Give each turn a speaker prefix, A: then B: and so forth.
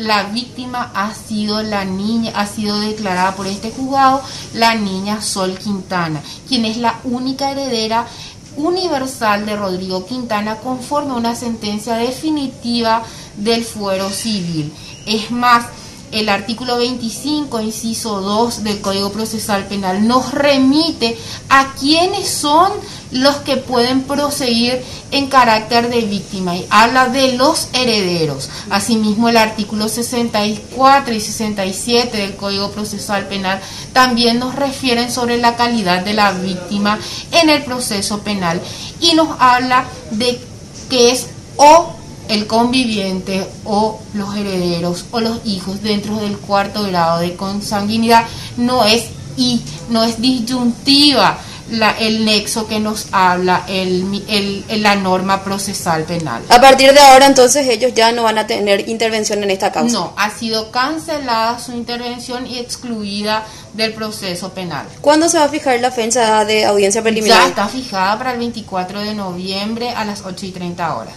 A: la víctima ha sido la niña, ha sido declarada por este juzgado la niña Sol Quintana, quien es la única heredera universal de Rodrigo Quintana conforme a una sentencia definitiva del fuero civil. Es más, el artículo 25, inciso 2 del Código Procesal Penal nos remite a quiénes son los que pueden proseguir en carácter de víctima. Y habla de los herederos. Asimismo, el artículo 64 y 67 del Código Procesal Penal también nos refieren sobre la calidad de la víctima en el proceso penal y nos habla de que es o el conviviente o los herederos o los hijos dentro del cuarto grado de consanguinidad. No es y no es disyuntiva la, el nexo que nos habla el, el, la norma procesal penal.
B: A partir de ahora entonces ellos ya no van a tener intervención en esta causa.
A: No, ha sido cancelada su intervención y excluida del proceso penal.
B: ¿Cuándo se va a fijar la fecha de audiencia preliminar?
A: Ya está fijada para el 24 de noviembre a las 8 y 30 horas.